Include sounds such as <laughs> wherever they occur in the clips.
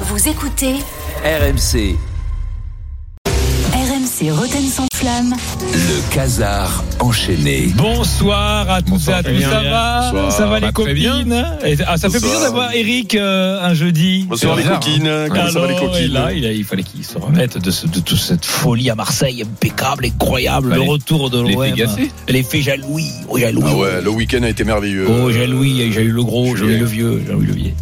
Vous écoutez RMC, RMC Roten sans flamme. le casar enchaîné. Bonsoir à toutes et à tous, ça va Bonsoir. Ça va les Bah, copines Et- ah, Ça fait Bonsoir. plaisir d'avoir Eric euh, un jeudi. Bonsoir les coquines, comment ça va les Alors, coquines là, il, a- il fallait qu'il se remette de, ce- de toute cette folie à Marseille, impeccable, incroyable, le retour de l'OM. L'effet jaloui, oh jaloui. Ah ouais, le week-end a été merveilleux. Oh jaloui, j'ai eu le gros, j'ai eu le vieux, j'ai eu le vieux.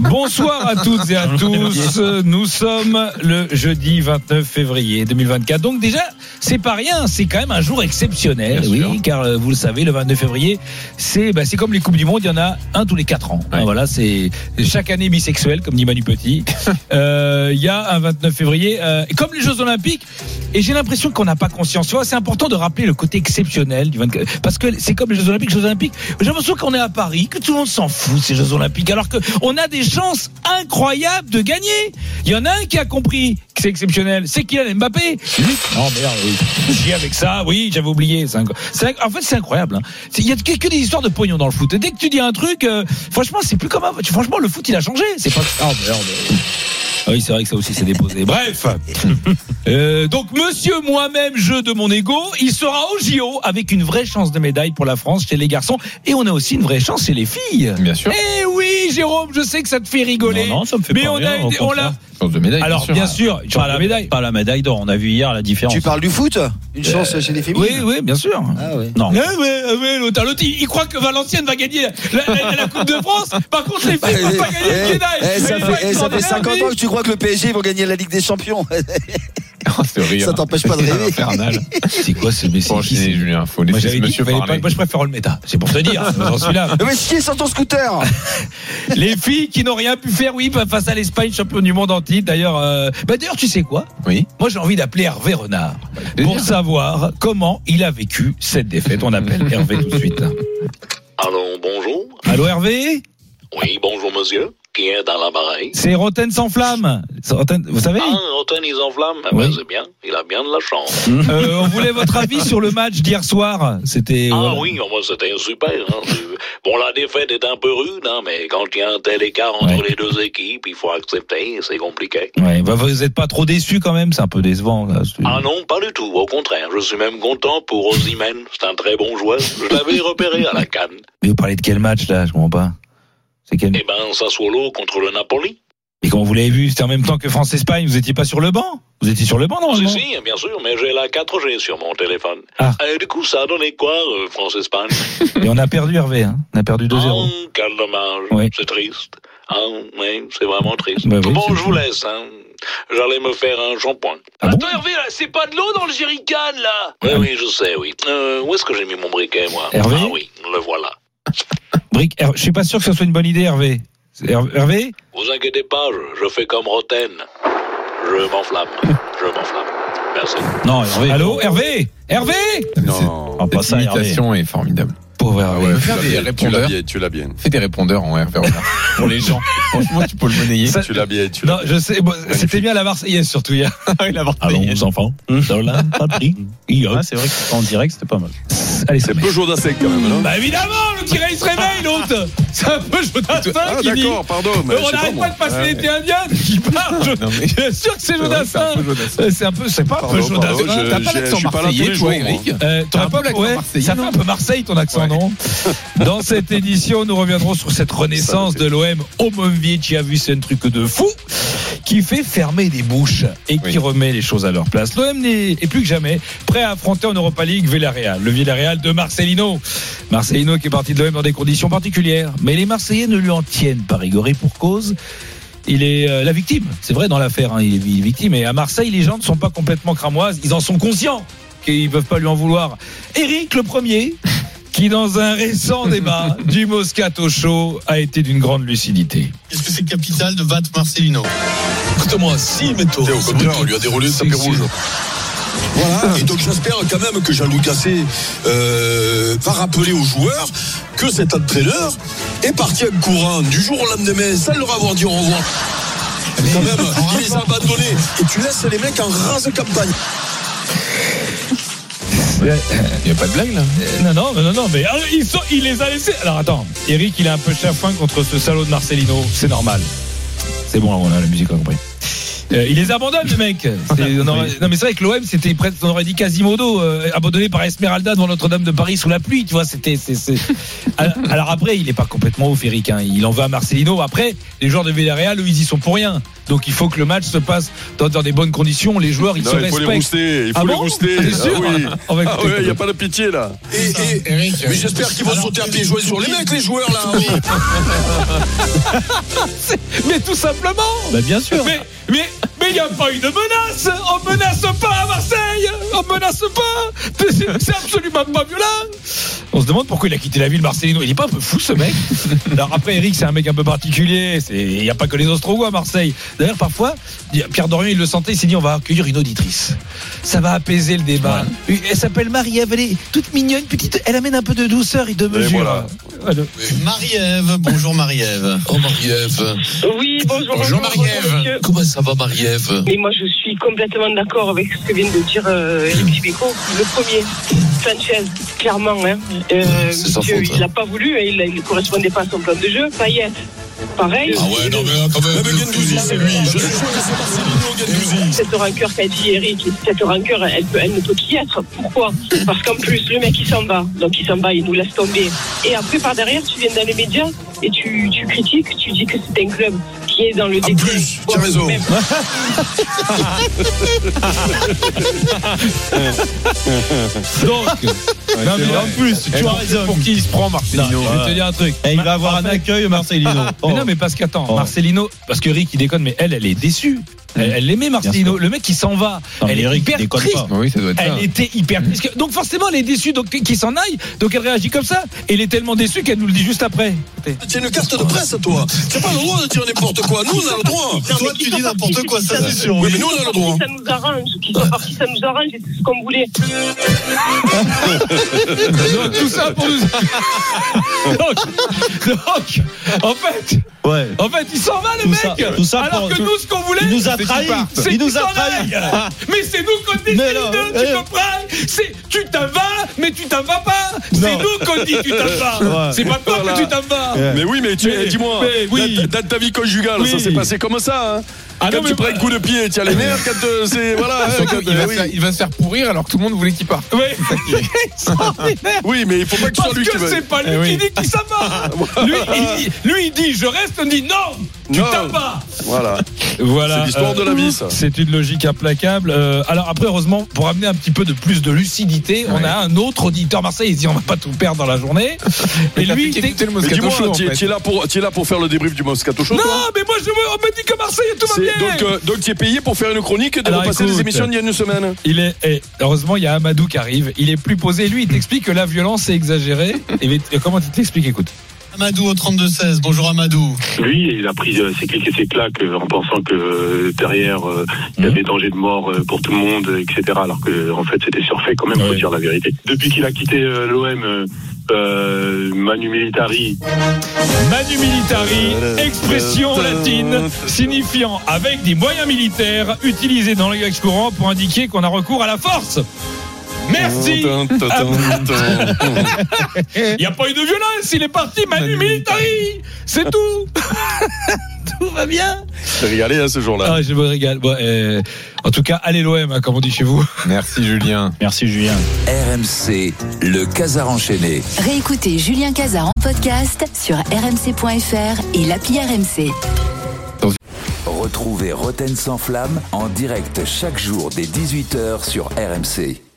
Bonsoir à toutes et à tous. Nous sommes le jeudi 29 février 2024. Donc déjà, c'est pas rien, c'est quand même un jour exceptionnel, Bien oui, sûr. car euh, vous le savez, le 29 février, c'est bah, c'est comme les coupes du monde, il y en a un tous les quatre ans. Ouais. Voilà, c'est chaque année bisexuel, comme dit Manu Petit. <laughs> Euh, Il y a un 29 février, euh, comme les Jeux Olympiques. Et j'ai l'impression qu'on n'a pas conscience. Tu vois, c'est important de rappeler le côté exceptionnel du 24 parce que c'est comme les Jeux Olympiques. Les Jeux Olympiques. J'ai l'impression qu'on est à Paris, que tout le monde s'en fout ces Jeux Olympiques, alors que on a des chances incroyables de gagner. Il y en a un qui a compris que c'est exceptionnel, c'est Kylian Mbappé. Non merde, oui. Avec ça, oui, j'avais oublié. En fait, c'est incroyable. hein. Il y a que, des histoires de pognon dans le foot. Et dès que tu dis un truc, euh, franchement, c'est plus comme avant. Franchement, le foot, il a changé. C'est pas. Oh merde. Ah oui, c'est vrai que ça aussi s'est déposé. Bref. <laughs> Euh, donc, monsieur moi-même, jeu de mon ego, il sera au JO avec une vraie chance de médaille pour la France chez les garçons. Et on a aussi une vraie chance chez les filles. Bien sûr. Eh oui, Jérôme, je sais que ça te fait rigoler. Non, non, ça me fait mais pas on a, une- on l'a. contraire. Chance de médaille. Alors, bien sûr, tu Pas as la la médaille. Pas la médaille d'or. On a vu hier la différence. Tu parles du foot? Une chance chez les féminines Oui, oui, bien sûr. Ah ouais. Non. Ouais, ouais, ouais, l'autre, l'autre, il, croit que Valenciennes va gagner la, la- la Coupe de France. Par contre, les filles ne vont pas gagner le Eh, eh, ça fait, eh, ça fait ils 50 sont ans que tu crois que le PSG vont gagner la Ligue des Champions. <laughs> Oh, rire. Ça t'empêche pas de rêver. C'est quoi ce message Bon, Julien. Faut Moi, j'avais ce dit fallait pas-. Moi, je préfère le méta. C'est pour te dire. J'en suis là. <laughs> Mais chier sur ton scooter <laughs> Les filles qui n'ont rien pu faire, oui, face à l'Espagne, champion du monde en titre. D'ailleurs, euh, bah, d'ailleurs, tu sais quoi? Oui. Moi, j'ai envie d'appeler Hervé Renard pour savoir comment il a vécu cette défaite. On appelle <laughs> Hervé tout de suite. Allô, bonjour. Allô, Hervé? Oui, bonjour, monsieur. Dans l'appareil C'est Roten sans flamme. Vous savez Ah, Antoine, ils enflamme. Eh Oui. ben, c'est bien. Il a bien de la chance. <laughs> euh, On voulait votre avis sur le match d'hier soir. C'était. Ah voilà. oui, moi, c'était super. hein. <laughs> Bon, la défaite est un peu rude, hein, mais quand il y a un tel écart entre Ouais. les deux équipes, il faut accepter. C'est compliqué. Ouais, bah, vous n'êtes pas trop déçu quand même, c'est un peu décevant. Là. Ah non, pas du tout. Au contraire, je suis même content pour Ozymen. C'est un très bon joueur. Je l'avais repéré à la <laughs> canne. Mais vous parlez de quel match là Je comprends pas. C'est quel Eh ben, Sassuolo contre le Napoli. Mais comment vous l'avez vu C'était en même temps que France-Espagne. Vous étiez pas sur le banc Vous étiez sur le banc Ah, si, si, bien sûr, mais j'ai la 4G sur mon téléphone. Ah. Et du coup, ça a donné quoi, euh, France-Espagne? <laughs> Et on a perdu Hervé. Hein. On a perdu 2-0. Ah, quel dommage. Oui. C'est triste. Ah, oui, c'est vraiment triste. Bah oui, bon, je vous laisse. Hein. J'allais me faire un shampoing. Ah bon Attends, Hervé, là, c'est pas de l'eau dans le jerrycan, là Oui, oui, je sais, oui. Euh, où est-ce que j'ai mis mon briquet, moi? Hervé Ah oui, le voilà. <laughs> Brick, je suis pas sûr que ce soit une bonne idée, Hervé. Hervé Vous inquiétez pas, je, je fais comme Roten. Je m'enflamme. Je m'enflamme. Merci. Non, Hervé. Allô, Hervé Hervé Non. Ah, pas ça, Cette imitation est formidable. Pauvre Ah Hervé. ouais, Fais fais des des répondeurs. répondeurs. Tu l'as bien. Fais des répondeurs en RV pour les gens. <laughs> Franchement, tu peux le monnayer. Ça- Tu l'as bien. Tu l'as Non, je sais, bon, c'était bien la <laughs> Marseillaise surtout hier. Allons, enfants. Dans Patrick. Ah, c'est vrai que en direct, c'était pas mal. Allez, C'est ça Peugeot d'Assec quand même, non Bah évidemment, le tiré il se réveille l'autre. C'est un peu Jodassin Ah qui dit. d'accord, pardon. mais Euh, on n'arrête moi. pas de passer Ouais, l'été indien qui parle. Je Non, mais- je suis sûr que c'est un peu Jodassin. Euh, C'est un peu, c'est pas un peu Jodassin. je- T'as pas l'accent pas marseillais, toi. Eric Euh, t'aurais Un peu pas l'accent ça fait non un peu Marseille ton accent, non <laughs> Dans cette édition, nous reviendrons sur cette renaissance de l'OM. Omovic qui a vu c'est un truc de fou qui fait fermer des bouches et qui Oui. remet les choses à leur place. L'OM n'est est plus que jamais prêt à affronter en Europa League Villarreal, le Villarreal de Marcelino. Marcelino qui est parti de l'OM dans des conditions particulières, mais les Marseillais ne lui en tiennent pas et pour cause. Il est euh, la victime, c'est vrai dans l'affaire, hein, il est il est victime. Et à Marseille, les gens ne sont pas complètement cramoises, ils en sont conscients qu'ils ne peuvent pas lui en vouloir. Eric, le premier, qui dans un récent <laughs> débat du Moscato Show a été d'une grande lucidité. Est-ce que c'est capital de battre Marcelino? Écoute-moi, si, Méto. Tiens, Au contraire, on lui a déroulé le tapis rouge. Voilà, <laughs> et donc j'espère quand même que Jean-Louis Gasset euh, va rappeler aux joueurs que cet entraîneur est parti en courant du jour au lendemain sans leur avoir dit au revoir. Quand même, il les a <laughs> abandonnés et tu laisses les mecs en rase campagne. Il <laughs> n'y a pas de blague là Euh, Non, non, non, non, mais alors, sont- il les a laissés. Alors attends, Eric, il est un peu chafouin contre ce salaud de Marcelino, c'est normal. C'est bon, on a la musique, on a compris. Euh, il les abandonne, le mec. <laughs> C'est- on aurait- non, mais c'est vrai que l'OM, c'était presque, on aurait dit Quasimodo, euh, abandonné par Esmeralda devant Notre-Dame de Paris sous la pluie, tu vois. C'était, c'est, c'est- <laughs> alors, alors après, il est pas complètement ouf, Eric. Hein. Il en va à Marcelino. Après, les joueurs de Villarreal, eux, ils y sont pour rien. Donc, il faut que le match se passe dans, dans des bonnes conditions. Les joueurs, ils Non, se il faut les respectent. rouster, il faut Ah les bon rouster. Sûr Ah oui. <laughs> On va Ah ouais, il n'y a pas de pitié là. Et, et- Eric, mais j'espère qu'ils vont sauter à pieds joints sur les mecs, les joueurs là. oui. Mais tout simplement. Bah, bien sûr. Mais, mais, mais il n'y a pas eu de menace. On menace pas à Marseille. On menace pas. C'est c'est absolument pas violent On se demande pourquoi il a quitté la ville Marcelino. Il est pas un peu fou ce mec <laughs> Alors après Eric c'est un mec un peu particulier. Il n'y a pas que les Ostrogoths à Marseille. D'ailleurs parfois, Pierre Dorian il le sentait, il s'est dit on va accueillir une auditrice. Ça va apaiser le débat. Elle s'appelle Marie-Ève, elle est toute mignonne, petite. Elle amène un peu de douceur et de mesure. voilà. Voilà. Marie-Ève, bonjour Marie-Ève. Oh Marie-Ève. Oui, bonjour. Bonjour, Marie-Ève. Comment ça va Marie-Ève? Mais moi, je suis complètement d'accord avec ce que vient de dire euh, Eric Dimeco. Le premier, Sanchez, clairement, hein, euh, faute, il hein. n'a pas voulu, hein, il ne correspondait pas à son plan de jeu. Payet, pareil. Ah ouais, non mais là quand même. Gendouzi, c'est lui. Je suis sûr que c'est Marcelino Gendouzi. Cette rancœur qu'a dit Eric, cette rancœur, elle, peut, elle ne peut qu'y être. Pourquoi? Parce qu'en plus, le mec, il s'en va. Donc, il s'en va, il nous laisse tomber. Et après, par derrière, tu viens dans les médias et tu, tu critiques, tu dis que c'est un club qui est dans le En déclin. plus, tu as raison. Même- Donc, <laughs> non, mais en plus, tu as raison. Pour qui il se prend, Marcelino je vais te dire un truc. Et il va avoir En un accueil, Marcelino. <laughs> Mais non, mais parce qu'attends, Oh. Marcelino, parce que Eric il déconne, mais elle, elle est déçue. Elle, elle aimait Marcelino. Le mec qui s'en va. Non, elle est Eric, hyper triste. pas. Oui, ça doit être ça. Elle était hyper triste. Donc forcément, elle est déçue donc qu'il s'en aille. Donc elle réagit comme ça. Et elle est tellement déçue qu'elle nous le dit juste après. As une carte de presse, toi. Tu n'as pas le droit de dire n'importe quoi. Nous, on a le droit. Non, Toi, tu dis n'importe quoi, ça, c'est sûr. Oui, mais nous, on a le droit. Ça nous arrange. Qui sont partis, ça nous arrange. C'est ce qu'on voulait. <laughs> Donc tout ça pour nous. <laughs> donc, donc, en fait, Ouais. en fait, il s'en va le Tout mec. ça- tout ça alors pour- que nous, ce qu'on voulait, Il nous a c'est qu'il trahis. parte. C'est Il nous a aille. <laughs> Mais c'est nous qu'on décide. Tu eh. comprends C'est tu t'en vas, mais tu t'en vas pas. C'est nous qu'on dit tu t'en vas. <laughs> Ouais. C'est pas toi Voilà. que tu t'en vas. Mais oui, mais tu dis-moi, dans ta vie conjugale, Oui. ça s'est passé comme ça. Ah non, tu mais prends un coup de pied, tu as les nerfs quand euh, c'est. <laughs> Voilà. hein, Surtout, quand, il, va euh, se oui. faire, il va se faire pourrir alors que tout le monde voulait qu'il parte. <laughs> Extraordinaire. Oui, mais il faut pas que ce Parce soit lui que qui va. c'est pas lui Eh oui. qui dit qu'il s'en va. <laughs> Lui, il dit, lui, il dit, je reste, on dit non, tu t'en vas. Voilà. Voilà. C'est l'histoire de la vie, ça. C'est une logique implacable. Euh, alors après, heureusement, pour amener un petit peu de plus de lucidité, on a un autre auditeur Marseille. Il dit, on va pas tout perdre dans la journée. Et lui, il le Moscato Show, en tu es, tu là pour, tu faire le débrief du Moscato Show, non, mais moi, je, me dit que Marseille, tout va bien. Donc, euh, donc tu es payé pour faire une chronique de Alors, repasser les écoute. émissions d'il y a une semaine. Il est, et heureusement, il y a Amadou qui arrive. Il est plus posé. Lui, il t'explique que la violence est exagérée. Et comment tu t'expliques Écoute? Amadou au 32-16. Bonjour Amadou. Lui, il a pris euh, ses clics et ses claques euh, en pensant que euh, derrière, euh, il y avait danger de mort euh, pour tout le monde, euh, etc. Alors que, en fait, c'était surfait quand même, faut Ouais. dire la vérité. Depuis qu'il a quitté euh, l'OM, euh, Manu Militari, Manu Militari, expression latine signifiant avec des moyens militaires utilisés dans le langage courant pour indiquer qu'on a recours à la force. Merci. <laughs> Il n'y a pas eu de violence, il est parti, Manu Militari. C'est tout. <laughs> tout va bien. T'es régalé hein, ce jour-là. Ah, je me régale. Bon, euh, en tout cas, allez l'OM, hein, comme on dit chez vous. Merci Julien. Merci, Julien. RMC, le Casar enchaîné. Réécoutez Julien Cazard en podcast sur rmc.fr et l'appli RMC. Retrouvez Roten sans flamme en direct chaque jour dès 18h sur RMC.